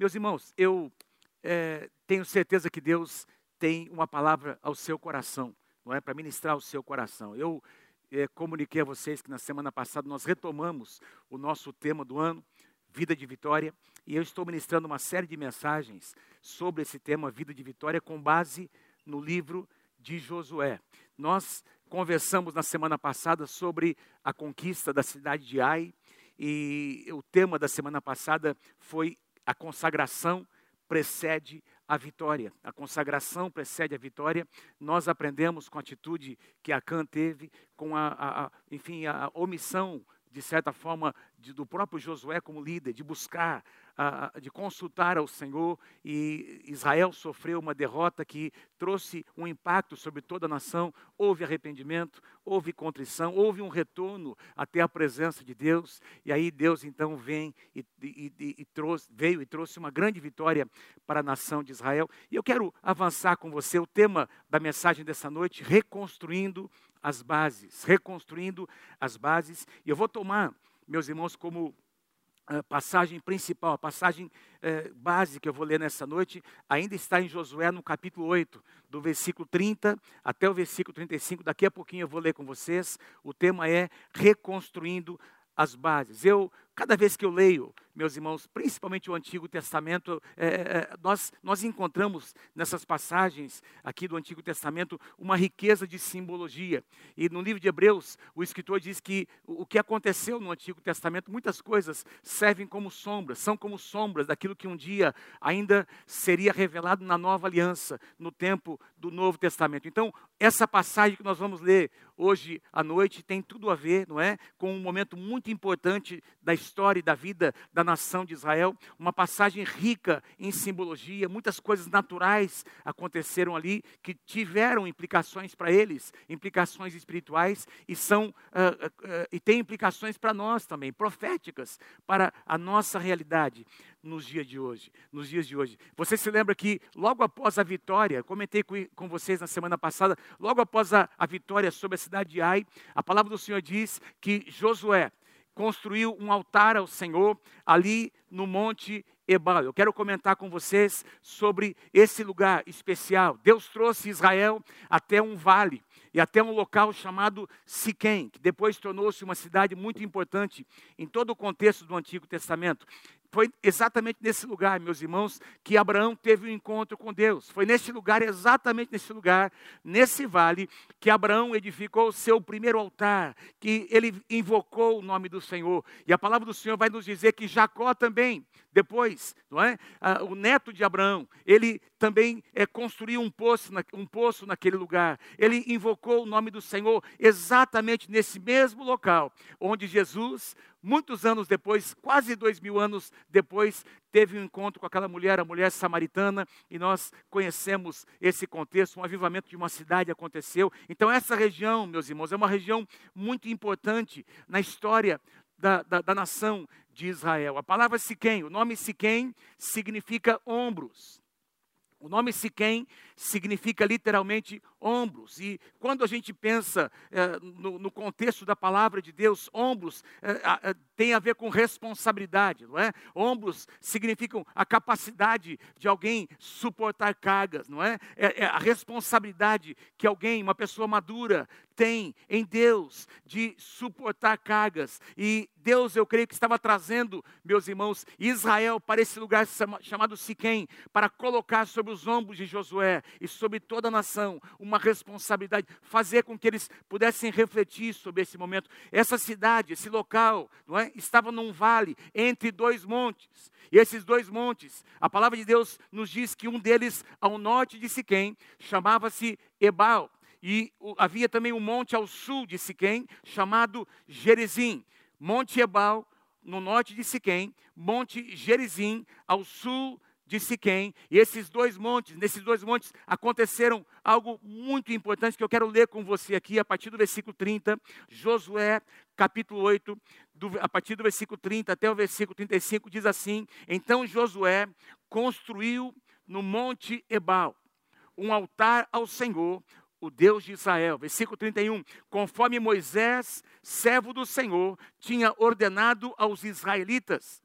Meus irmãos, eu é, tenho certeza que Deus tem uma palavra ao seu coração, não é? Para ministrar ao seu coração. Eu é, comuniquei a vocês que na semana passada nós retomamos o nosso tema do ano, Vida de Vitória, e eu estou ministrando uma série de mensagens sobre esse tema, Vida de Vitória, com base no livro de Josué. Nós conversamos na semana passada sobre a conquista da cidade de Ai, e o tema da semana passada foi a consagração precede a vitória. A consagração precede a vitória. Nós aprendemos com a atitude que Acã teve, com a, a, a enfim, a omissão de certa forma, de, do próprio Josué como líder, de buscar, uh, de consultar ao Senhor, e Israel sofreu uma derrota que trouxe um impacto sobre toda a nação. Houve arrependimento, houve contrição, houve um retorno até a presença de Deus, e aí Deus então vem e, e, e, e trouxe, veio e trouxe uma grande vitória para a nação de Israel. E eu quero avançar com você o tema da mensagem dessa noite, reconstruindo as bases, reconstruindo as bases. E eu vou tomar, meus irmãos, como uh, passagem principal, a passagem uh, base que eu vou ler nessa noite, ainda está em Josué no capítulo 8, do versículo 30 até o versículo 35. Daqui a pouquinho eu vou ler com vocês. O tema é Reconstruindo as bases. Eu, cada vez que eu leio meus irmãos, principalmente o Antigo Testamento, é, é, nós, nós encontramos nessas passagens aqui do Antigo Testamento uma riqueza de simbologia. E no livro de Hebreus, o escritor diz que o que aconteceu no Antigo Testamento, muitas coisas servem como sombras, são como sombras daquilo que um dia ainda seria revelado na nova aliança, no tempo do Novo Testamento. Então, essa passagem que nós vamos ler hoje à noite tem tudo a ver, não é, com um momento muito importante da história e da vida da nação de Israel, uma passagem rica em simbologia, muitas coisas naturais aconteceram ali que tiveram implicações para eles, implicações espirituais e são uh, uh, e tem implicações para nós também, proféticas para a nossa realidade nos dias de hoje, nos dias de hoje. Você se lembra que logo após a vitória, comentei com, com vocês na semana passada, logo após a, a vitória sobre a cidade de Ai, a palavra do Senhor diz que Josué construiu um altar ao Senhor ali no Monte Ebal. Eu quero comentar com vocês sobre esse lugar especial. Deus trouxe Israel até um vale e até um local chamado Siquém, que depois tornou-se uma cidade muito importante em todo o contexto do Antigo Testamento. Foi exatamente nesse lugar, meus irmãos, que Abraão teve um encontro com Deus. Foi nesse lugar, exatamente nesse lugar, nesse vale, que Abraão edificou o seu primeiro altar, que ele invocou o nome do Senhor. E a palavra do Senhor vai nos dizer que Jacó também, depois, não é? Ah, o neto de Abraão, ele também é, construiu um poço, um poço naquele lugar. Ele invocou o nome do Senhor exatamente nesse mesmo local, onde Jesus muitos anos depois, quase dois mil anos depois, teve um encontro com aquela mulher, a mulher samaritana, e nós conhecemos esse contexto. Um avivamento de uma cidade aconteceu. Então, essa região, meus irmãos, é uma região muito importante na história da, da, da nação de Israel. A palavra Siquém, o nome Siquém significa ombros. O nome Siquém significa literalmente ombros. E quando a gente pensa é, no, no, contexto da palavra de Deus, ombros é, é, tem a ver com responsabilidade, não é? Ombros significam a capacidade de alguém suportar cargas, não é? É, é a responsabilidade que alguém, uma pessoa madura, tem em Deus de suportar cargas. E Deus, eu creio que estava trazendo, meus irmãos, Israel para esse lugar chamado Siquém, para colocar sobre os ombros de Josué e sobre toda a nação uma responsabilidade, fazer com que eles pudessem refletir sobre esse momento. Essa cidade, esse local, é? estava num vale entre dois montes. E esses dois montes, a palavra de Deus nos diz que um deles, ao norte de Siquém, chamava-se Ebal. E havia também um monte ao sul de Siquém, chamado Gerizim. Monte Ebal, no norte de Siquém, Monte Gerizim, ao sul de Siquém. E esses dois montes, nesses dois montes, aconteceram algo muito importante que eu quero ler com você aqui, a partir do versículo 30, Josué, capítulo 8, do, a partir do versículo 30 até o versículo 35, diz assim: Então Josué construiu no monte Ebal um altar ao Senhor, o Deus de Israel. Versículo 31. Conforme Moisés, servo do Senhor, tinha ordenado aos israelitas.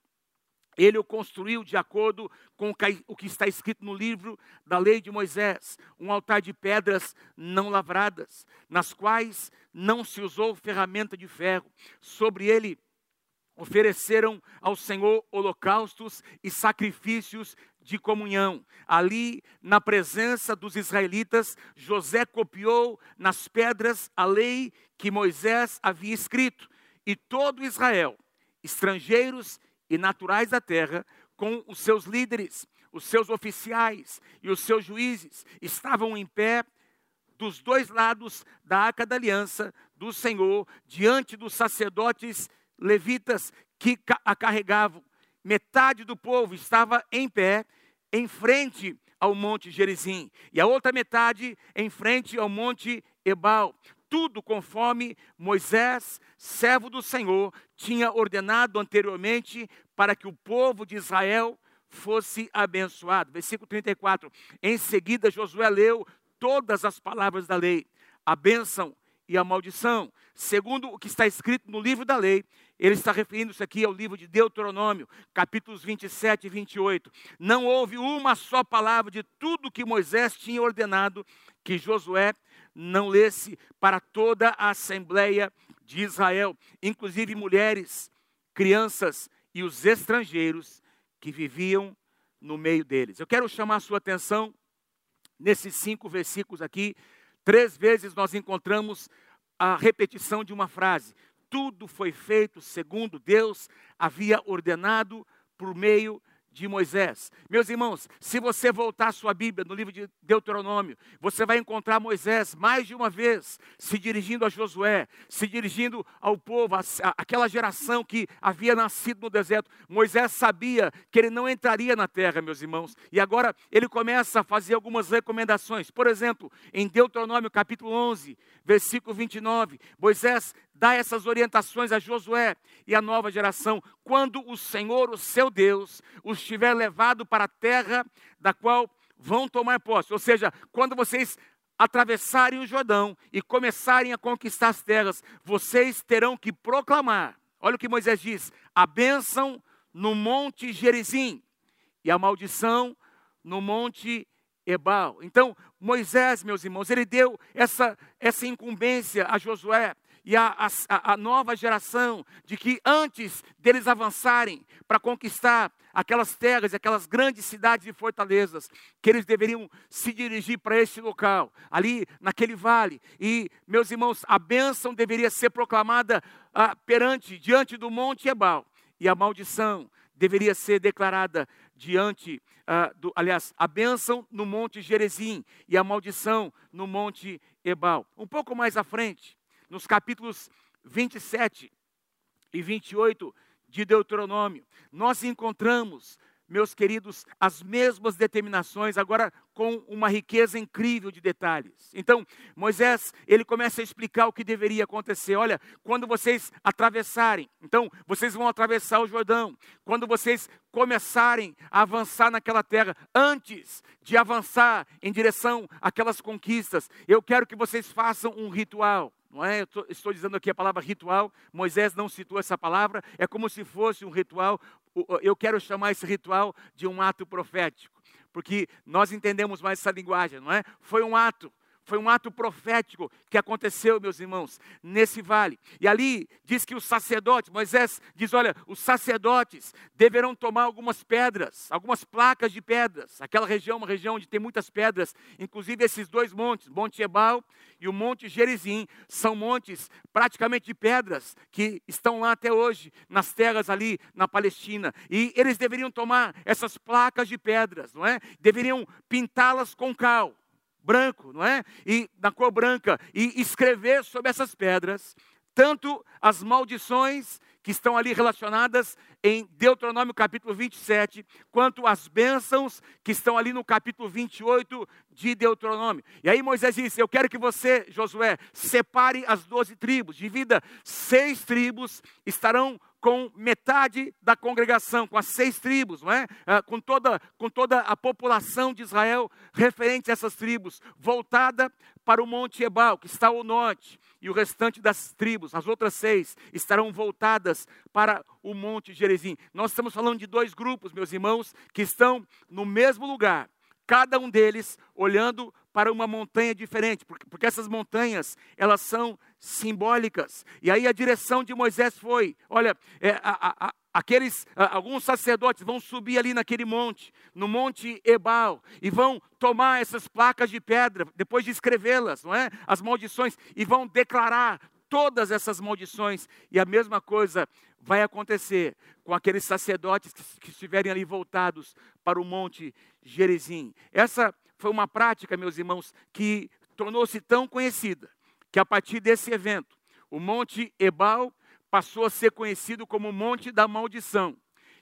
Ele o construiu de acordo com o que está escrito no livro da lei de Moisés, um altar de pedras não lavradas, nas quais não se usou ferramenta de ferro. Sobre ele ofereceram ao Senhor holocaustos e sacrifícios de comunhão. Ali, na presença dos israelitas, José copiou nas pedras a lei que Moisés havia escrito, e todo Israel, estrangeiros e naturais da terra, com os seus líderes, os seus oficiais e os seus juízes, estavam em pé dos dois lados da arca da aliança do Senhor, diante dos sacerdotes levitas que a carregavam. Metade do povo estava em pé, em frente ao monte Gerizim, e a outra metade em frente ao monte Ebal tudo conforme Moisés, servo do Senhor, tinha ordenado anteriormente para que o povo de Israel fosse abençoado. Versículo 34. Em seguida, Josué leu todas as palavras da lei, a bênção e a maldição, segundo o que está escrito no livro da lei. Ele está referindo-se aqui ao livro de Deuteronômio, capítulos 27 e 28. Não houve uma só palavra de tudo que Moisés tinha ordenado que Josué não lesse para toda a Assembleia de Israel, inclusive mulheres, crianças e os estrangeiros que viviam no meio deles. Eu quero chamar a sua atenção nesses cinco versículos aqui. Três vezes nós encontramos a repetição de uma frase: Tudo foi feito segundo Deus havia ordenado por meio de de Moisés. Meus irmãos, se você voltar a sua Bíblia no livro de Deuteronômio, você vai encontrar Moisés mais de uma vez se dirigindo a Josué, se dirigindo ao povo, aquela geração que havia nascido no deserto. Moisés sabia que ele não entraria na terra, meus irmãos, e agora ele começa a fazer algumas recomendações. Por exemplo, em Deuteronômio capítulo 11, versículo 29, Moisés dá essas orientações a Josué e a nova geração. Quando o Senhor, o seu Deus, os tiver levado para a terra da qual vão tomar posse, ou seja, quando vocês atravessarem o Jordão e começarem a conquistar as terras, vocês terão que proclamar. Olha o que Moisés diz: a bênção no monte Gerizim e a maldição no monte Ebal. Então, Moisés, meus irmãos, ele deu essa, essa incumbência a Josué e a, a, a nova geração de que antes deles avançarem para conquistar aquelas terras, aquelas grandes cidades e fortalezas, que eles deveriam se dirigir para esse local, ali naquele vale. E, meus irmãos, a bênção deveria ser proclamada ah, perante, diante do Monte Ebal, e a maldição deveria ser declarada diante, ah, do, aliás, a bênção no Monte Gerezim e a maldição no Monte Ebal. Um pouco mais à frente, nos capítulos 27 e 28 de Deuteronômio, nós encontramos, meus queridos, as mesmas determinações, agora com uma riqueza incrível de detalhes. Então, Moisés, ele começa a explicar o que deveria acontecer. Olha, quando vocês atravessarem, então, vocês vão atravessar o Jordão. Quando vocês começarem a avançar naquela terra, antes de avançar em direção àquelas conquistas, eu quero que vocês façam um ritual não é? Eu tô, estou dizendo aqui a palavra ritual, Moisés não citou essa palavra, é como se fosse um ritual, eu quero chamar esse ritual de um ato profético, porque nós entendemos mais essa linguagem, não é? Foi um ato, foi um ato profético que aconteceu, meus irmãos, nesse vale. E ali diz que os sacerdotes, Moisés diz: olha, os sacerdotes deverão tomar algumas pedras, algumas placas de pedras. Aquela região, uma região onde tem muitas pedras, inclusive esses dois montes, Monte Ebal e o Monte Gerizim, são montes praticamente de pedras que estão lá até hoje, nas terras ali na Palestina. E eles deveriam tomar essas placas de pedras, não é? Deveriam pintá-las com cal branco, não é? E na cor branca e escrever sobre essas pedras tanto as maldições que estão ali relacionadas em Deuteronômio capítulo 27, quanto as bênçãos que estão ali no capítulo 28 de Deuteronômio. E aí Moisés disse: Eu quero que você, Josué, separe as doze tribos, divida seis tribos, estarão com metade da congregação, com as seis tribos, não é? Ah, com, toda, com toda a população de Israel referente a essas tribos, voltada para o Monte Ebal, que está ao norte, e o restante das tribos, as outras seis, estarão voltadas para o Monte Gerizim. Nós estamos falando de dois grupos, meus irmãos, que estão no mesmo lugar, cada um deles olhando para uma montanha diferente, porque, porque essas montanhas, elas são simbólicas. E aí a direção de Moisés foi, olha, é, a, a, aqueles, alguns sacerdotes vão subir ali naquele monte, no monte Ebal, e vão tomar essas placas de pedra, depois de escrevê-las, não é? As maldições, e vão declarar todas essas maldições, e a mesma coisa vai acontecer com aqueles sacerdotes que, que estiverem ali voltados para o monte Gerizim. Essa foi uma prática, meus irmãos, que tornou-se tão conhecida que a partir desse evento, o Monte Ebal passou a ser conhecido como Monte da Maldição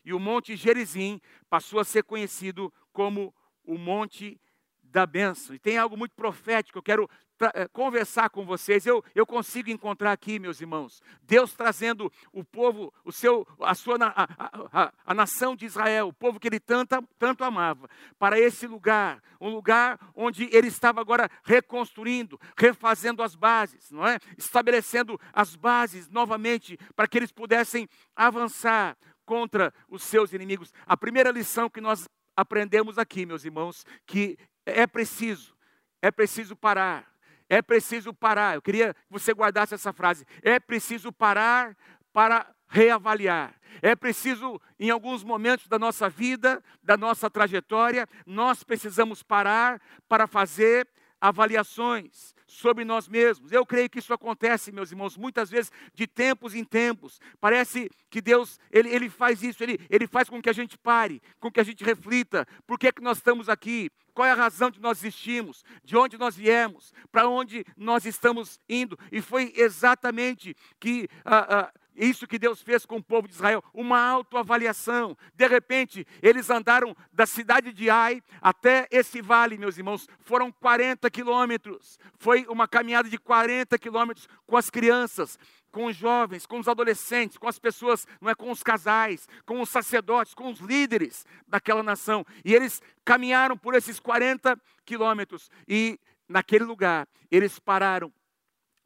e o Monte Gerizim passou a ser conhecido como o Monte da Bênção. E tem algo muito profético, eu quero eh, conversar com vocês. Eu, eu consigo encontrar aqui, meus irmãos, Deus trazendo o povo, o seu, a sua a, a, a, nação de Israel, o povo que ele tanto, tanto amava, para esse lugar, um lugar onde ele estava agora reconstruindo, refazendo as bases, não é? Estabelecendo as bases novamente para que eles pudessem avançar contra os seus inimigos. A primeira lição que nós aprendemos aqui, meus irmãos, que é preciso, é preciso parar é preciso parar. Eu queria que você guardasse essa frase. É preciso parar para reavaliar. É preciso, em alguns momentos da nossa vida, da nossa trajetória, nós precisamos parar para fazer avaliações sobre nós mesmos. Eu creio que isso acontece, meus irmãos, muitas vezes de tempos em tempos. Parece que Deus, ele, ele faz isso, ele, ele faz com que a gente pare, com que a gente reflita. Por que, é que nós estamos aqui? Qual é a razão de nós existirmos? De onde nós viemos? Para onde nós estamos indo? E foi exatamente que ah, ah, isso que Deus fez com o povo de Israel, uma autoavaliação. De repente, eles andaram da cidade de Ai até esse vale, meus irmãos. Foram 40 quilômetros. Foi uma caminhada de 40 quilômetros com as crianças, com os jovens, com os adolescentes, com as pessoas, não é com os casais, com os sacerdotes, com os líderes daquela nação. E eles caminharam por esses 40 quilômetros e naquele lugar eles pararam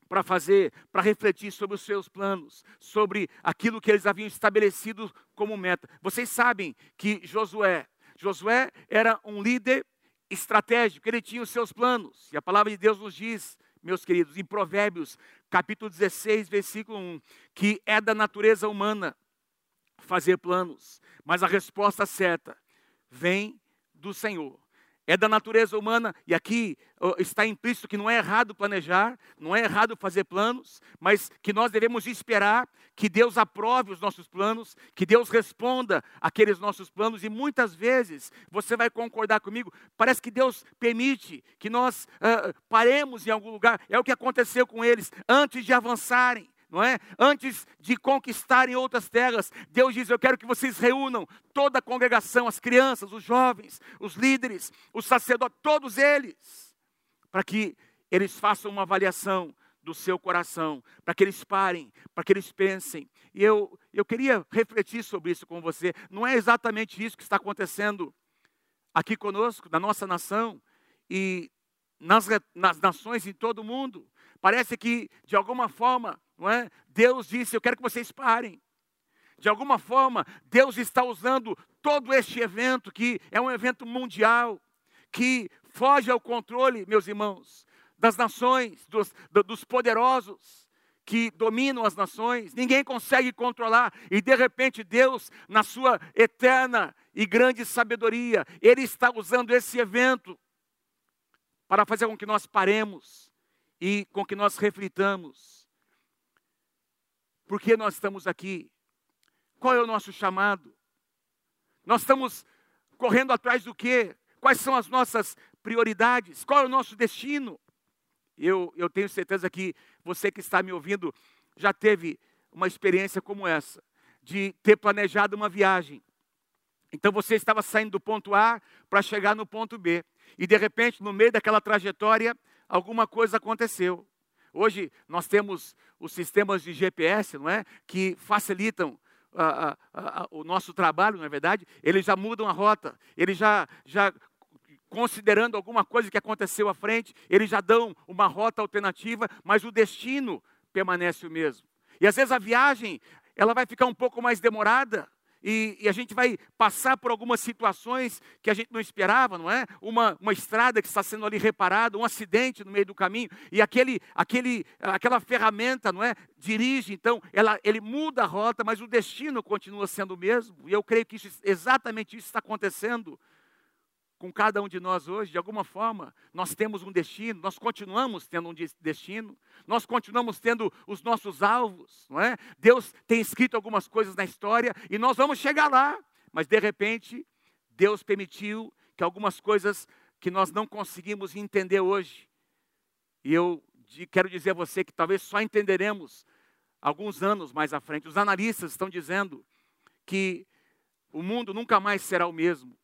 para fazer, para refletir sobre os seus planos, sobre aquilo que eles haviam estabelecido como meta. Vocês sabem que Josué, Josué era um líder estratégico, ele tinha os seus planos. E a palavra de Deus nos diz, meus queridos, em Provérbios, capítulo 16, versículo 1, que é da natureza humana fazer planos, mas a resposta certa vem do Senhor é da natureza humana, e aqui está implícito que não é errado planejar, não é errado fazer planos, mas que nós devemos esperar que Deus aprove os nossos planos, que Deus responda aqueles nossos planos, e muitas vezes, você vai concordar comigo, parece que Deus permite que nós uh, paremos em algum lugar, é o que aconteceu com eles, antes de avançarem não é? Antes de conquistarem outras terras, Deus diz: Eu quero que vocês reúnam toda a congregação, as crianças, os jovens, os líderes, os sacerdotes, todos eles, para que eles façam uma avaliação do seu coração, para que eles parem, para que eles pensem. E eu, eu queria refletir sobre isso com você. Não é exatamente isso que está acontecendo aqui conosco, na nossa nação e nas, nas nações em todo o mundo. Parece que, de alguma forma, não é? Deus disse: Eu quero que vocês parem. De alguma forma, Deus está usando todo este evento, que é um evento mundial, que foge ao controle, meus irmãos, das nações, dos, dos poderosos que dominam as nações, ninguém consegue controlar, e de repente Deus, na sua eterna e grande sabedoria, Ele está usando esse evento para fazer com que nós paremos e com que nós reflitamos. Por que nós estamos aqui? Qual é o nosso chamado? Nós estamos correndo atrás do quê? Quais são as nossas prioridades? Qual é o nosso destino? Eu, eu tenho certeza que você que está me ouvindo já teve uma experiência como essa, de ter planejado uma viagem. Então você estava saindo do ponto A para chegar no ponto B. E de repente, no meio daquela trajetória, alguma coisa aconteceu. Hoje nós temos os sistemas de GPS, não é, que facilitam a, a, a, o nosso trabalho, não é verdade, eles já mudam a rota, eles já, já considerando alguma coisa que aconteceu à frente, eles já dão uma rota alternativa, mas o destino permanece o mesmo. E às vezes a viagem, ela vai ficar um pouco mais demorada, e, e, a gente vai passar por algumas situações que a gente não esperava, não é? Uma, uma estrada que está sendo ali reparada, um acidente no meio do caminho, e aquele, aquele, aquela ferramenta, não é? Dirige, então, ela, ele muda a rota, mas o destino continua sendo o mesmo. E eu creio que isso, exatamente isso está acontecendo com cada um de nós hoje, de alguma forma, nós temos um destino, nós continuamos tendo um destino, nós continuamos tendo os nossos alvos, não é? Deus tem escrito algumas coisas na história e nós vamos chegar lá, mas de repente, Deus permitiu que algumas coisas que nós não conseguimos entender hoje, e eu quero dizer a você que talvez só entenderemos alguns anos mais à frente. Os analistas estão dizendo que o mundo nunca mais será o mesmo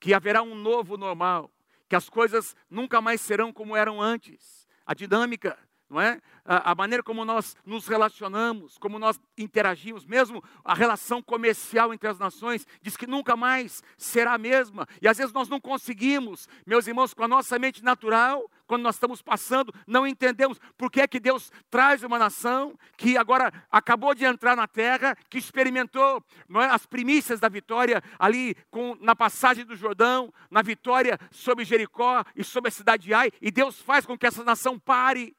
que haverá um novo normal, que as coisas nunca mais serão como eram antes. A dinâmica, não é? A, a, maneira como nós nos relacionamos, como nós interagimos, mesmo a relação comercial entre as nações, diz que nunca mais será a mesma. E às vezes nós não conseguimos, meus irmãos, com a nossa mente natural, quando nós estamos passando, não entendemos por que é que Deus traz uma nação que agora acabou de entrar na terra, que experimentou é, as primícias da vitória ali com, na passagem do Jordão, na vitória sobre Jericó e sobre a cidade de Ai, e Deus faz com que essa nação pare,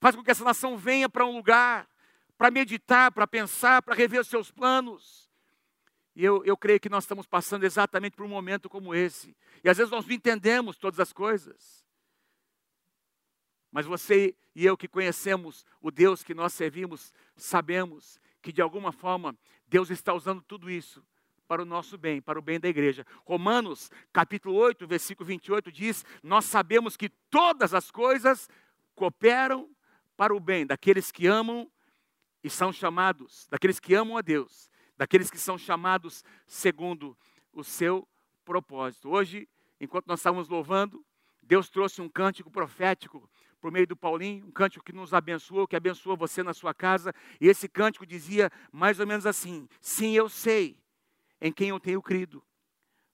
faz com que essa nação venha para um lugar para meditar, para pensar, para rever os seus planos. E eu, eu creio que nós estamos passando exatamente por um momento como esse. E às vezes nós não entendemos todas as coisas. Mas você e eu que conhecemos o Deus que nós servimos, sabemos que de alguma forma Deus está usando tudo isso para o nosso bem, para o bem da igreja. Romanos, capítulo 8, versículo 28 diz: Nós sabemos que todas as coisas cooperam para o bem daqueles que amam e são chamados, daqueles que amam a Deus, daqueles que são chamados segundo o seu propósito. Hoje, enquanto nós estávamos louvando, Deus trouxe um cântico profético por meio do Paulinho, um cântico que nos abençoou, que abençoou você na sua casa. E esse cântico dizia mais ou menos assim: Sim, eu sei em quem eu tenho crido.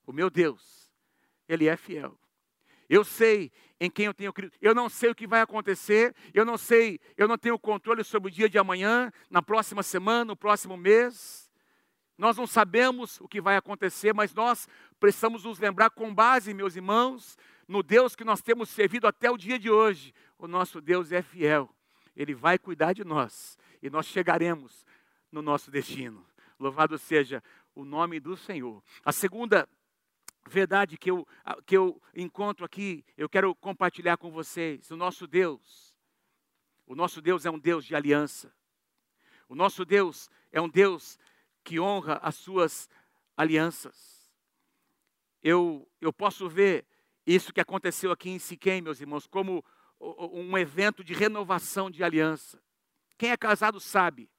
O meu Deus, Ele é fiel. Eu sei em quem eu tenho crido. Eu não sei o que vai acontecer, eu não sei, eu não tenho controle sobre o dia de amanhã, na próxima semana, no próximo mês. Nós não sabemos o que vai acontecer, mas nós precisamos nos lembrar, com base, meus irmãos, no Deus que nós temos servido até o dia de hoje, o nosso Deus é fiel. Ele vai cuidar de nós e nós chegaremos no nosso destino. Louvado seja o nome do Senhor. A segunda verdade que eu, que eu encontro aqui, eu quero compartilhar com vocês. O nosso Deus, o nosso Deus é um Deus de aliança. O nosso Deus é um Deus que honra as suas alianças. Eu, eu posso ver isso que aconteceu aqui em Siquém, meus irmãos, como um evento de renovação de aliança. Quem é casado sabe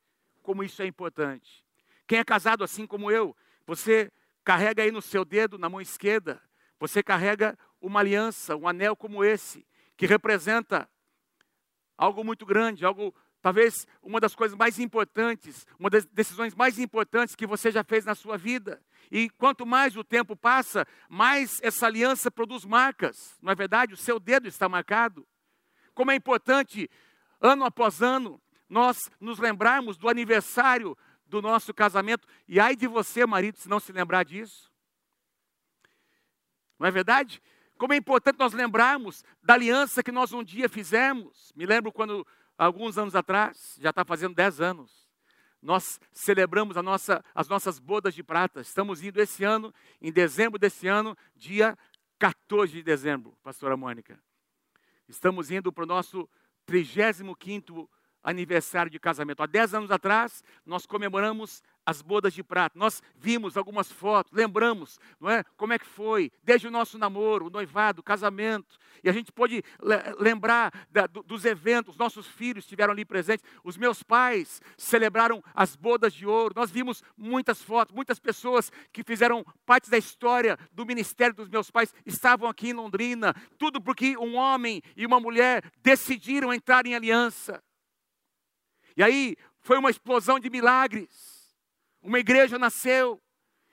como isso é importante. Quem é casado assim como eu, você carrega aí no seu dedo, na mão esquerda, você carrega uma aliança, um anel como esse, que representa algo muito grande, algo talvez uma das coisas mais importantes, uma das decisões mais importantes que você já fez na sua vida. E quanto mais o tempo passa, mais essa aliança produz marcas. Não é verdade? O seu dedo está marcado. Como é importante, ano após ano, nós nos lembrarmos do aniversário do nosso casamento. E ai de você, marido, se não se lembrar disso. Não é verdade? Como é importante nós lembrarmos da aliança que nós um dia fizemos. Me lembro quando, alguns anos atrás, já está fazendo dez anos, nós celebramos nossa, as nossas bodas de prata. Estamos indo esse ano, em dezembro desse ano, dia 14 de dezembro, pastora Mônica. Estamos indo para o nosso 35º aniversário de casamento. Há 10 anos atrás, nós comemoramos as bodas de prata. Nós vimos algumas fotos, lembramos, não é? Como é que foi, desde o nosso namoro, o noivado, o casamento. E a gente pode lembrar da, dos eventos, nossos filhos estiveram ali presentes, os meus pais celebraram as bodas de ouro. Nós vimos muitas fotos, muitas pessoas que fizeram parte da história do ministério dos meus pais estavam aqui em Londrina. Tudo porque um homem e uma mulher decidiram entrar em aliança. E aí foi uma explosão de milagres. uma igreja nasceu,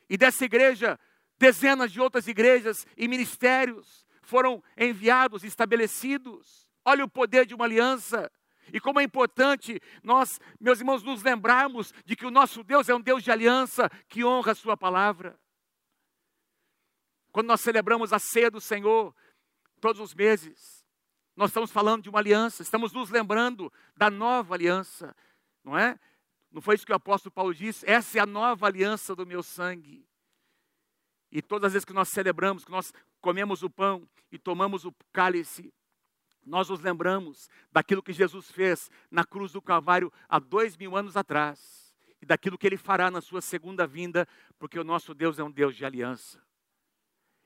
e dessa igreja, dezenas de outras igrejas e ministérios foram enviados, estabelecidos. Olha o poder de uma aliança. E como é importante nós, meus irmãos, nos lembrarmos de que o nosso Deus é um Deus de aliança que honra a Sua palavra. Quando nós celebramos a ceia do Senhor, todos os meses, nós estamos falando de uma aliança, estamos nos lembrando da nova aliança, não é? Não foi isso que o apóstolo Paulo disse? Essa é a nova aliança do meu sangue. E todas as vezes que nós celebramos, que nós comemos o pão e tomamos o cálice, nós nos lembramos daquilo que Jesus fez na cruz do Calvário há dois mil anos atrás e daquilo que Ele fará na sua segunda vinda, porque o nosso Deus é um Deus de aliança.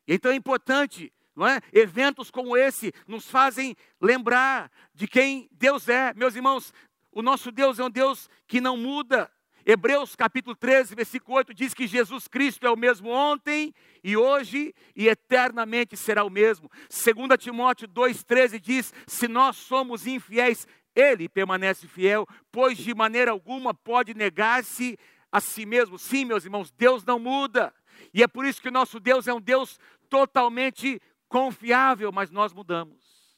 Então é importante, não é? Eventos como esse nos fazem lembrar de quem Deus é. Meus irmãos, o nosso Deus é um Deus que não muda. Hebreus capítulo 13, versículo 8 diz que Jesus Cristo é o mesmo ontem e hoje e eternamente será o mesmo. 2 Timóteo 2,13 diz: se nós somos infiéis, ele permanece fiel, pois de maneira alguma pode negar-se a si mesmo. Sim, meus irmãos, Deus não muda. E é por isso que o nosso Deus é um Deus totalmente confiável, mas nós mudamos.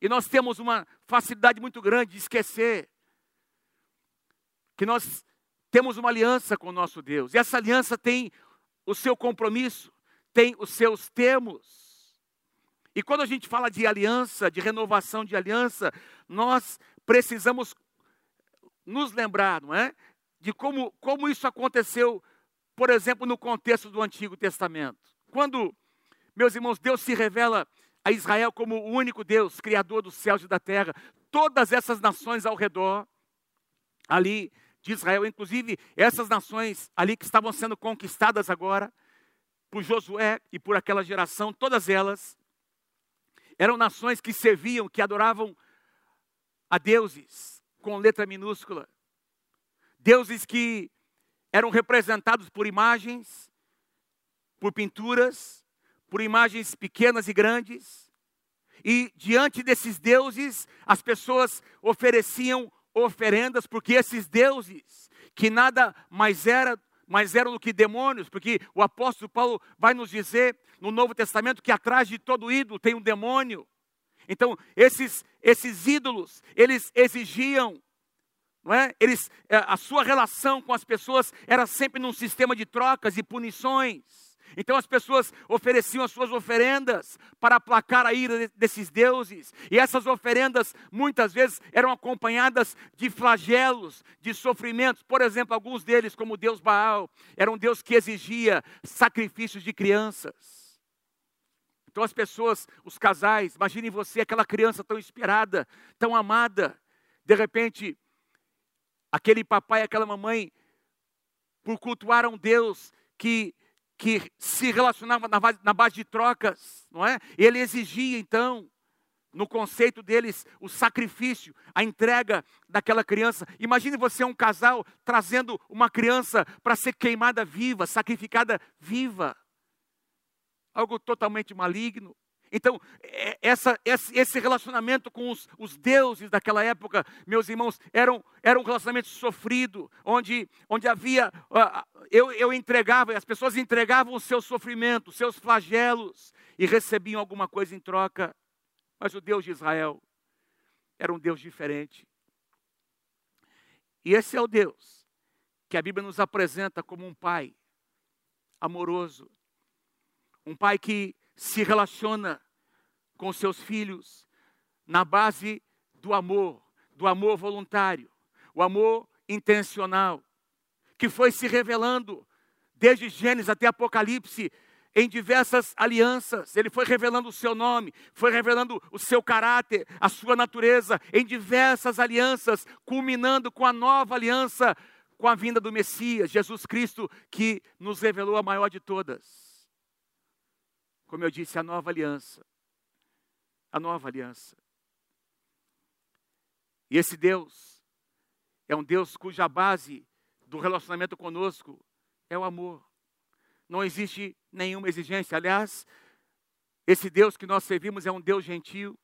E nós temos uma facilidade muito grande de esquecer que nós temos uma aliança com o nosso Deus. E essa aliança tem o seu compromisso, tem os seus termos. E quando a gente fala de aliança, de renovação de aliança, nós precisamos nos lembrar, não é? De como, como isso aconteceu, por exemplo, no contexto do Antigo Testamento. Quando, meus irmãos, Deus se revela a Israel como o único Deus, Criador dos céus e da terra, todas essas nações ao redor, ali de Israel, inclusive essas nações ali que estavam sendo conquistadas agora por Josué e por aquela geração, todas elas eram nações que serviam, que adoravam a deuses com letra minúscula. Deuses que eram representados por imagens, por pinturas, por imagens pequenas e grandes. E diante desses deuses, as pessoas ofereciam oferendas, porque esses deuses, que nada mais era mais eram do que demônios, porque o apóstolo Paulo vai nos dizer no Novo Testamento que atrás de todo ídolo tem um demônio. Então, esses, esses ídolos, eles exigiam, não é? Eles, é, a sua relação com as pessoas era sempre num sistema de trocas e punições. Então as pessoas ofereciam as suas oferendas para aplacar a ira desses deuses. E essas oferendas muitas vezes eram acompanhadas de flagelos, de sofrimentos. Por exemplo, alguns deles, como o deus Baal, era um deus que exigia sacrifícios de crianças. Então as pessoas, os casais, imaginem você aquela criança tão esperada, tão amada, de repente aquele papai, aquela mamãe, por cultuar um Deus que que se relacionava na base, na base de trocas, não é? Ele exigia então, no conceito deles, o sacrifício, a entrega daquela criança. Imagine você um casal trazendo uma criança para ser queimada viva, sacrificada viva. Algo totalmente maligno. Então, é, essa, esse relacionamento com os, os, deuses daquela época, meus irmãos, era um, era um relacionamento sofrido, onde, onde havia. Eu, eu entregava, as pessoas entregavam o seu sofrimento, seus flagelos, e recebiam alguma coisa em troca. Mas o Deus de Israel era um Deus diferente. E esse é o Deus que a Bíblia nos apresenta como um pai amoroso, um pai que se relaciona com seus filhos na base do amor, do amor voluntário, o amor intencional, que foi se revelando desde Gênesis até Apocalipse em diversas alianças. Ele foi revelando o seu nome, foi revelando o seu caráter, a sua natureza em diversas alianças, culminando com a nova aliança com a vinda do Messias, Jesus Cristo, que nos revelou a maior de todas como eu disse, a nova aliança. A nova aliança. E esse Deus é um Deus cuja base do relacionamento conosco é o amor. Não existe nenhuma exigência. Aliás, esse Deus que nós servimos é um Deus gentil.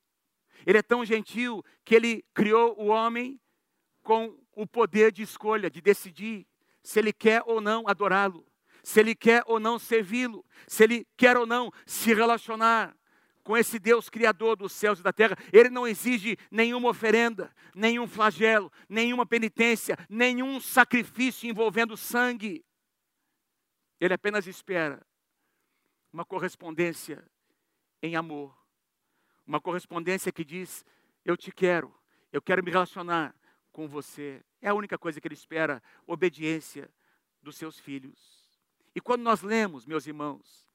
Ele é tão gentil que ele criou o homem com o poder de escolha, de decidir se ele quer ou não adorá-lo, se ele quer ou não servi-lo, se ele quer ou não se relacionar com esse Deus criador dos céus e da terra. Ele não exige nenhuma oferenda, nenhum flagelo, nenhuma penitência, nenhum sacrifício envolvendo sangue. Ele apenas espera uma correspondência em amor. Uma correspondência que diz: Eu te quero, eu quero me relacionar com você. É a única coisa que ele espera, obediência dos seus filhos. E quando nós lemos, meus irmãos,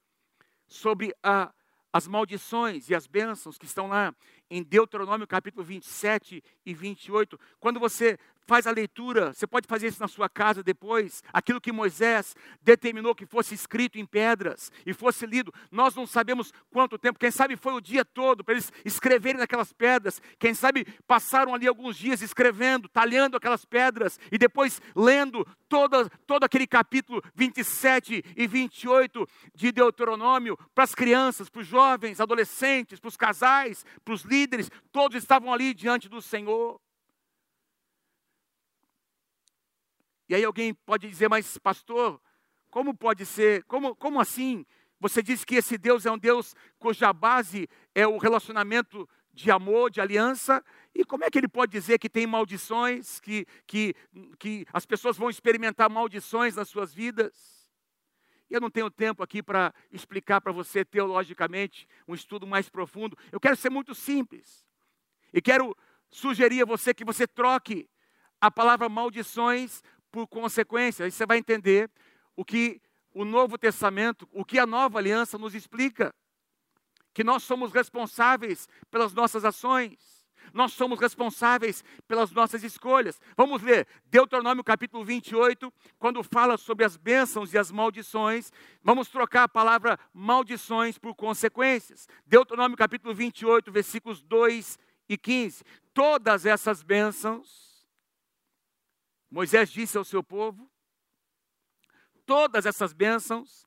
sobre a as maldições e as bênçãos que estão lá em Deuteronômio capítulo 27 e 28. Quando você faz a leitura, você pode fazer isso na sua casa depois, aquilo que Moisés determinou que fosse escrito em pedras e fosse lido. Nós não sabemos quanto tempo, quem sabe foi o dia todo para eles escreverem naquelas pedras, quem sabe passaram ali alguns dias escrevendo, talhando aquelas pedras e depois lendo todo, todo aquele capítulo 27 e 28 de Deuteronômio para as crianças, para os jovens, adolescentes, para os casais, para os líderes, todos estavam ali diante do Senhor. E aí alguém pode dizer, mas pastor, como pode ser, como, como assim? Você diz que esse Deus é um Deus cuja base é o relacionamento de amor, de aliança, e como é que ele pode dizer que tem maldições, que, que, que as pessoas vão experimentar maldições nas suas vidas? Eu não tenho tempo aqui para explicar para você teologicamente um estudo mais profundo. Eu quero ser muito simples. E quero sugerir a você que você troque a palavra maldições por consequência. Aí você vai entender o que o Novo Testamento, o que a nova aliança nos explica. Que nós somos responsáveis pelas nossas ações. Nós somos responsáveis pelas nossas escolhas. Vamos ler Deuteronômio capítulo 28, quando fala sobre as bênçãos e as maldições. Vamos trocar a palavra maldições por consequências. Deuteronômio capítulo 28, versículos 2 e 15. Todas essas bênçãos, Moisés disse ao seu povo, todas essas bênçãos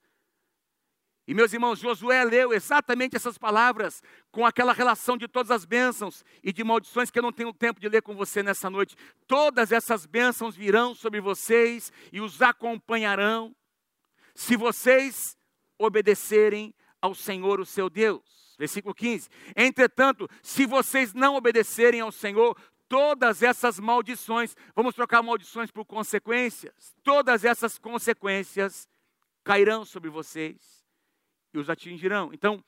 e meus irmãos, Josué leu exatamente essas palavras com aquela relação de todas as bênçãos e de maldições que eu não tenho tempo de ler com você nessa noite. Todas essas bênçãos virão sobre vocês e os acompanharão se vocês obedecerem ao Senhor, o seu Deus. Versículo 15. Entretanto, se vocês não obedecerem ao Senhor, todas essas maldições, vamos trocar maldições por consequências, todas essas consequências cairão sobre vocês e os atingirão. Então,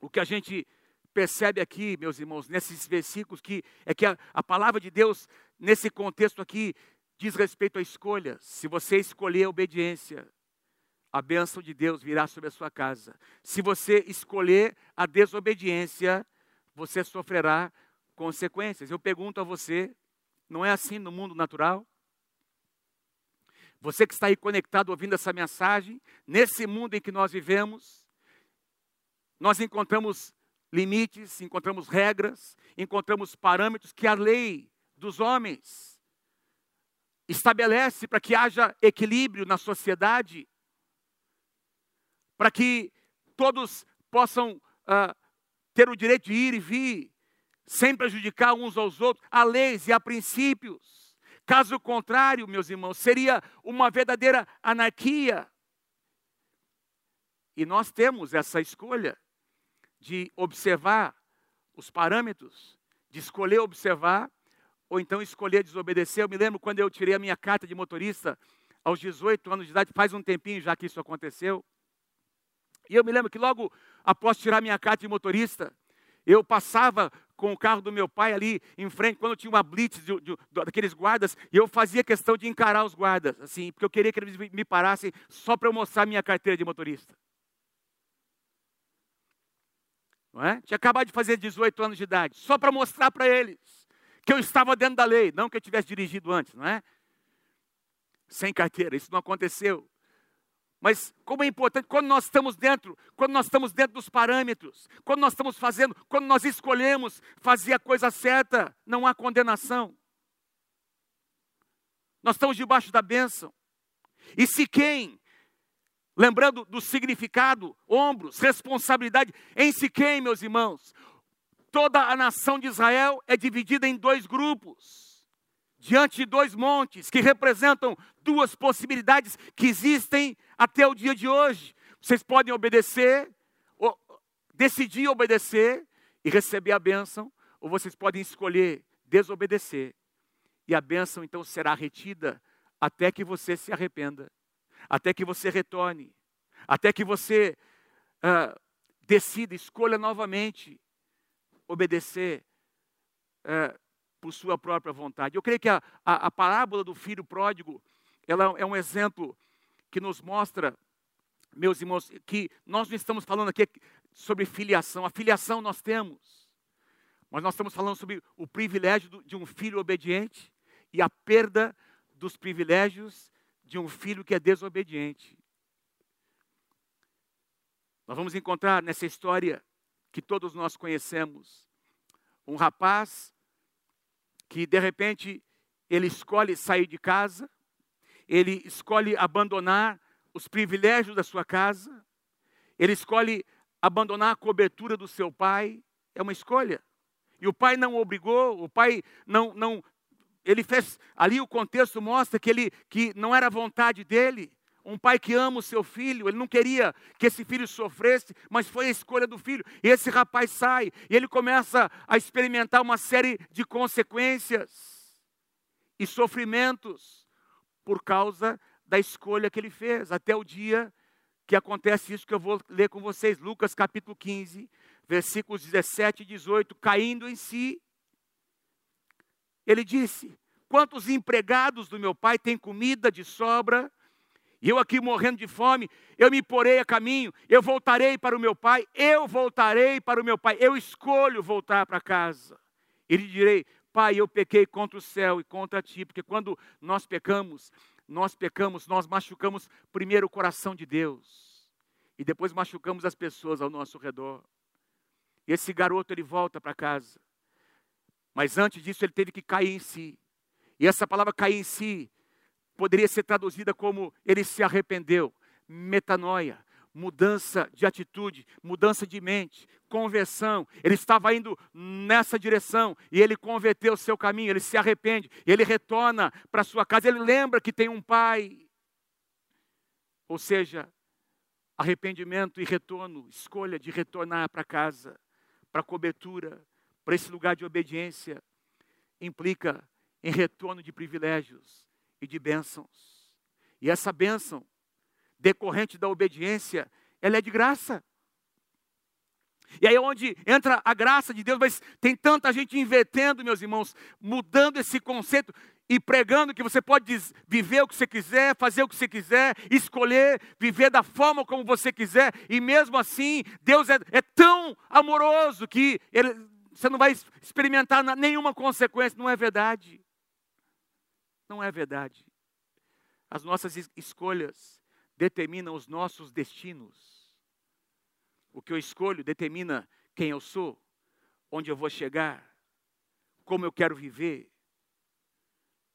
o que a gente percebe aqui, meus irmãos, nesses versículos, que é que a, a palavra de Deus, nesse contexto aqui, diz respeito à escolha. Se você escolher a obediência, a bênção de Deus virá sobre a sua casa. Se você escolher a desobediência, você sofrerá consequências. Eu pergunto a você, não é assim no mundo natural? Você que está aí conectado ouvindo essa mensagem, nesse mundo em que nós vivemos, nós encontramos limites, encontramos regras, encontramos parâmetros que a lei dos homens estabelece para que haja equilíbrio na sociedade, para que todos possam uh, ter o direito de ir e vir, sem prejudicar uns aos outros. Há leis e há princípios. Caso contrário, meus irmãos, seria uma verdadeira anarquia. E nós temos essa escolha de observar os parâmetros, de escolher observar ou então escolher desobedecer. Eu me lembro quando eu tirei a minha carta de motorista aos 18 anos de idade, faz um tempinho já que isso aconteceu. E eu me lembro que logo após tirar minha carta de motorista, eu passava com o carro do meu pai ali em frente, quando tinha uma blitz de, de, daqueles guardas, e eu fazia questão de encarar os guardas, assim, porque eu queria que eles me parassem só para eu mostrar minha carteira de motorista. Não é? Tinha acabado de fazer 18 anos de idade, só para mostrar para eles que eu estava dentro da lei, não que eu tivesse dirigido antes, não é? Sem carteira, isso não aconteceu. Mas como é importante quando nós estamos dentro, quando nós estamos dentro dos parâmetros, quando nós estamos fazendo, quando nós escolhemos fazer a coisa certa, não há condenação. Nós estamos debaixo da bênção. E se quem, lembrando do significado, ombros, responsabilidade, em se quem, meus irmãos, toda a nação de Israel é dividida em dois grupos, diante de dois montes que representam duas possibilidades que existem até o dia de hoje. Vocês podem obedecer, decidir obedecer e receber a bênção, ou vocês podem escolher desobedecer. E a bênção então será retida até que você se arrependa, até que você retorne, até que você uh, decida, escolha novamente obedecer uh, por sua própria vontade. Eu creio que a, a, a parábola do filho pródigo, ela é um exemplo que nos mostra, meus irmãos, que nós não estamos falando aqui sobre filiação. A filiação nós temos, mas nós estamos falando sobre o privilégio de um filho obediente e a perda dos privilégios de um filho que é desobediente. Nós vamos encontrar nessa história que todos nós conhecemos um rapaz que de repente ele escolhe sair de casa, ele escolhe abandonar os privilégios da sua casa, ele escolhe abandonar a cobertura do seu pai, é uma escolha. E o pai não obrigou, o pai não, não ele fez, ali o contexto mostra que ele que não era vontade dele, um pai que ama o seu filho, ele não queria que esse filho sofresse, mas foi a escolha do filho. E esse rapaz sai, e ele começa a experimentar uma série de consequências e sofrimentos por causa da escolha que ele fez, até o dia que acontece isso que eu vou ler com vocês, Lucas capítulo 15, versículos 17 e 18, caindo em si, ele disse: Quantos empregados do meu pai têm comida de sobra e eu aqui morrendo de fome, eu me porei a caminho, eu voltarei para o meu pai, eu voltarei para o meu pai, eu escolho voltar para casa. E lhe direi, pai, eu pequei contra o céu e contra ti, porque quando nós pecamos, nós pecamos, nós machucamos primeiro o coração de Deus, e depois machucamos as pessoas ao nosso redor. E esse garoto, ele volta para casa. Mas antes disso, ele teve que cair em si. E essa palavra cair em si poderia ser traduzida como ele se arrependeu, metanoia, mudança de atitude, mudança de mente, conversão. Ele estava indo nessa direção e ele converteu o seu caminho, ele se arrepende, ele retorna para sua casa, ele lembra que tem um pai. Ou seja, arrependimento e retorno, escolha de retornar para casa, para cobertura, para esse lugar de obediência, implica em retorno de privilégios, e de bênçãos. E essa bênção, decorrente da obediência, ela é de graça. E aí é onde entra a graça de Deus, mas tem tanta gente invertendo, meus irmãos, mudando esse conceito e pregando que você pode viver o que você quiser, fazer o que você quiser, escolher viver da forma como você quiser, e mesmo assim, Deus é, é tão amoroso que ele, você não vai experimentar nenhuma consequência, não é verdade. Não é verdade. As nossas escolhas determinam os nossos destinos. O que eu escolho determina quem eu sou, onde eu vou chegar, como eu quero viver.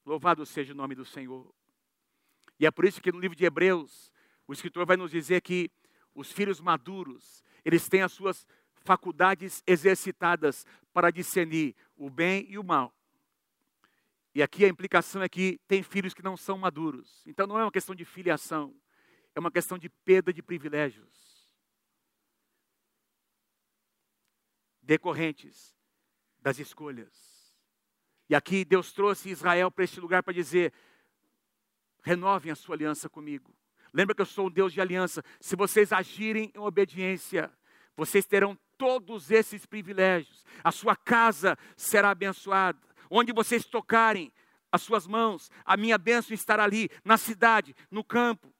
Louvado seja o nome do Senhor. E é por isso que no livro de Hebreus, o escritor vai nos dizer que os filhos maduros, eles têm as suas faculdades exercitadas para discernir o bem e o mal. E aqui a implicação é que tem filhos que não são maduros. Então não é uma questão de filiação, é uma questão de perda de privilégios decorrentes das escolhas. E aqui Deus trouxe Israel para este lugar para dizer: renovem a sua aliança comigo. Lembra que eu sou um Deus de aliança. Se vocês agirem em obediência, vocês terão todos esses privilégios. A sua casa será abençoada onde vocês tocarem as suas mãos, a minha bênção estará ali, na cidade, no campo,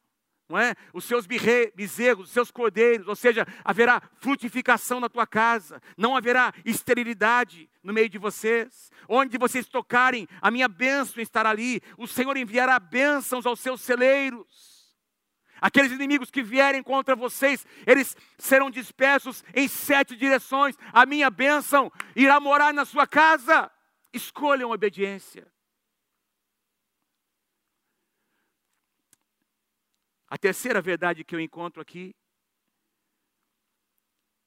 não é? Os seus bezerros, os seus cordeiros, ou seja, haverá frutificação na tua casa, não haverá esterilidade no meio de vocês. Onde vocês tocarem, a minha bênção estará ali. O Senhor enviará bênçãos aos seus celeiros. Aqueles inimigos que vierem contra vocês, eles serão dispersos em sete direções. A minha bênção irá morar na sua casa. Escolham obediência. A terceira verdade que eu encontro aqui,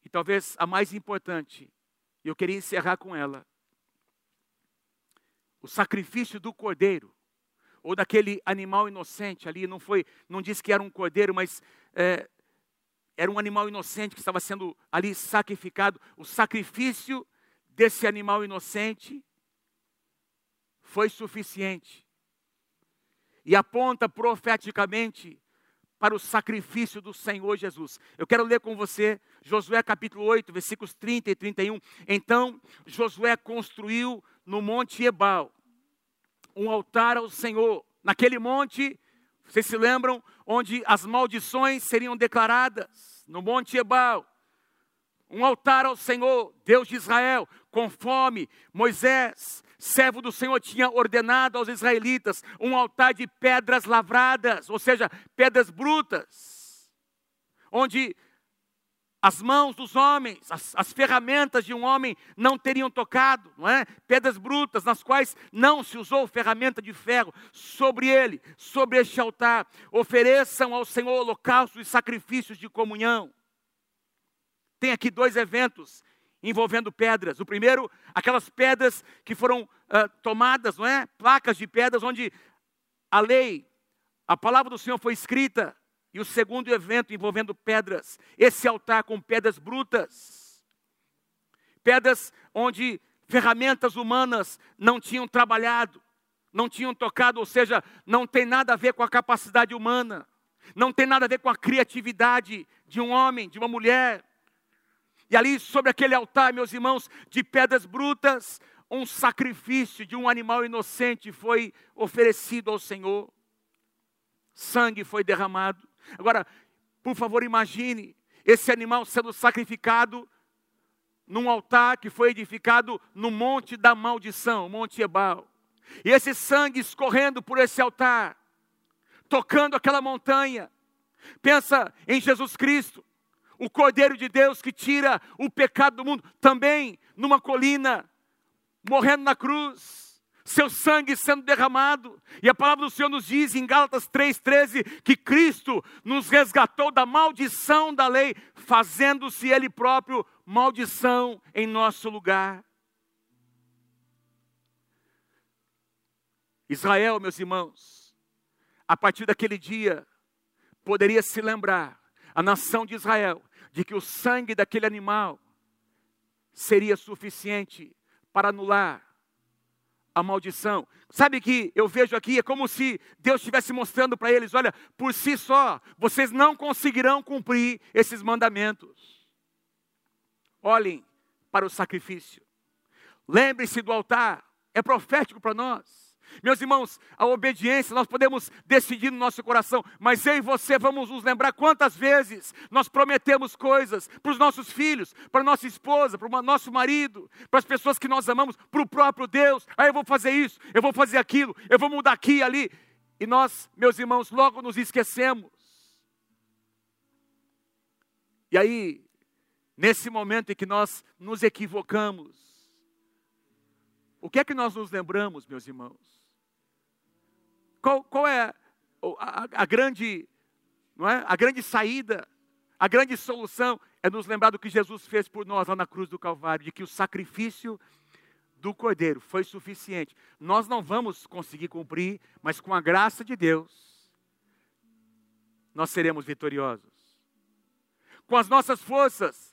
e talvez a mais importante, e eu queria encerrar com ela. O sacrifício do cordeiro, ou daquele animal inocente ali, não foi, não disse que era um cordeiro, mas é, era um animal inocente que estava sendo ali sacrificado. O sacrifício desse animal inocente foi suficiente. E aponta profeticamente para o sacrifício do Senhor Jesus. Eu quero ler com você Josué capítulo 8, versículos 30 e 31. Então Josué construiu no monte Ebal um altar ao Senhor. Naquele monte, vocês se lembram, onde as maldições seriam declaradas, no monte Ebal. Um altar ao Senhor, Deus de Israel, conforme Moisés, servo do Senhor, tinha ordenado aos israelitas um altar de pedras lavradas, ou seja, pedras brutas, onde as mãos dos homens, as, as, ferramentas de um homem não teriam tocado, não é? Pedras brutas nas quais não se usou ferramenta de ferro. Sobre ele, sobre este altar, ofereçam ao Senhor holocaustos e sacrifícios de comunhão. Tem aqui dois eventos envolvendo pedras. O primeiro, aquelas pedras que foram uh, tomadas, não é? Placas de pedras onde a lei, a palavra do Senhor foi escrita e o segundo evento envolvendo pedras, esse altar com pedras brutas, pedras onde ferramentas humanas não tinham trabalhado, não tinham tocado, ou seja, não tem nada a ver com a capacidade humana, não tem nada a ver com a criatividade de um homem, de uma mulher. E ali sobre aquele altar, meus irmãos, de pedras brutas, um sacrifício de um animal inocente foi oferecido ao Senhor. Sangue foi derramado. Agora, por favor, imagine esse animal sendo sacrificado num altar que foi edificado no monte da maldição, Monte Ebal. E esse sangue escorrendo por esse altar, tocando aquela montanha. Pensa em Jesus Cristo, o Cordeiro de Deus que tira o pecado do mundo, também numa colina, morrendo na cruz seu sangue sendo derramado. E a palavra do Senhor nos diz em Gálatas 3,13 que Cristo nos resgatou da maldição da lei, fazendo-se Ele próprio maldição em nosso lugar. Israel, meus irmãos, a partir daquele dia, poderia se lembrar, a nação de Israel, de que o sangue daquele animal seria suficiente para anular a maldição. Sabe que eu vejo aqui, é como se Deus estivesse mostrando para eles: olha, por si só, vocês não conseguirão cumprir esses mandamentos. Olhem para o sacrifício. Lembre-se do altar, é profético para nós. Meus irmãos, a obediência nós podemos decidir no nosso coração, mas eu e você vamos nos lembrar quantas vezes nós prometemos coisas para os nossos filhos, para nossa esposa, para o nosso marido, para as pessoas que nós amamos, para o próprio Deus. Aí ah, eu vou fazer isso, eu vou fazer aquilo, eu vou mudar aqui e ali. E nós, meus irmãos, logo nos esquecemos. E aí, nesse momento em que nós nos equivocamos, o que é que nós nos lembramos, meus irmãos? Qual, qual é a, a, grande, não é? a grande saída, a grande solução? É nos lembrar do que Jesus fez por nós lá na cruz do Calvário, de que o sacrifício do Cordeiro foi suficiente. Nós não vamos conseguir cumprir, mas com a graça de Deus, nós seremos vitoriosos. Com as nossas forças,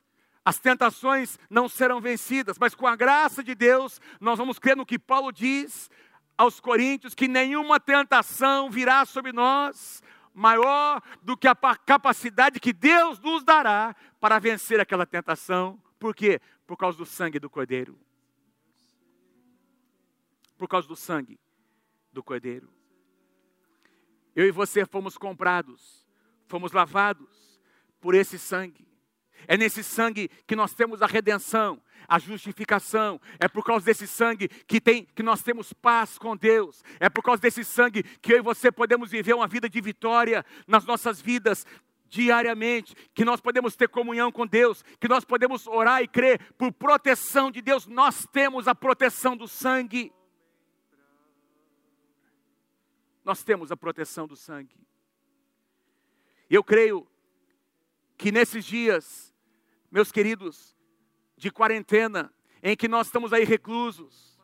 as tentações não serão vencidas, mas com a graça de Deus, nós vamos crer no que Paulo diz aos Coríntios que nenhuma tentação virá sobre nós maior do que a capacidade que Deus nos dará para vencer aquela tentação. Por quê? Por causa do sangue do Cordeiro. Por causa do sangue do Cordeiro. Eu e você fomos comprados, fomos lavados por esse sangue. É nesse sangue que nós temos a redenção, a justificação. É por causa desse sangue que, tem, que nós temos paz com Deus. É por causa desse sangue que eu e você podemos viver uma vida de vitória nas nossas vidas diariamente, que nós podemos ter comunhão com Deus, que nós podemos orar e crer por proteção de Deus. Nós temos a proteção do sangue. Nós temos a proteção do sangue. Eu creio que nesses dias, meus queridos, de quarentena, em que nós estamos aí reclusos,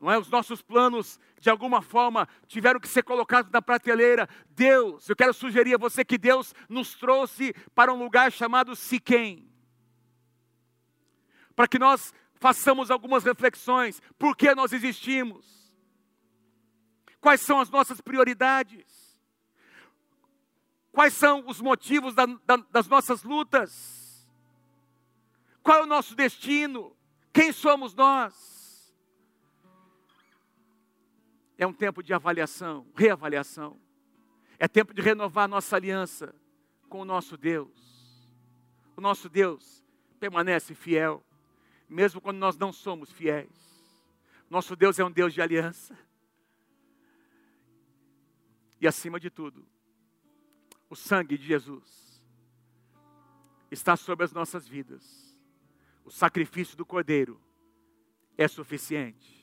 não é? Os nossos planos, de alguma forma, tiveram que ser colocados na prateleira. Deus, eu quero sugerir a você que Deus nos trouxe para um lugar chamado Siquém. Para que nós façamos algumas reflexões. Por que nós existimos? Quais são as nossas prioridades? Quais são os motivos da, da, das nossas lutas? Qual é o nosso destino? Quem somos nós? É um tempo de avaliação, reavaliação. É tempo de renovar nossa aliança com o nosso Deus. O nosso Deus permanece fiel, mesmo quando nós não somos fiéis. Nosso Deus é um Deus de aliança. E acima de tudo, o sangue de Jesus está sobre as nossas vidas. O sacrifício do Cordeiro é suficiente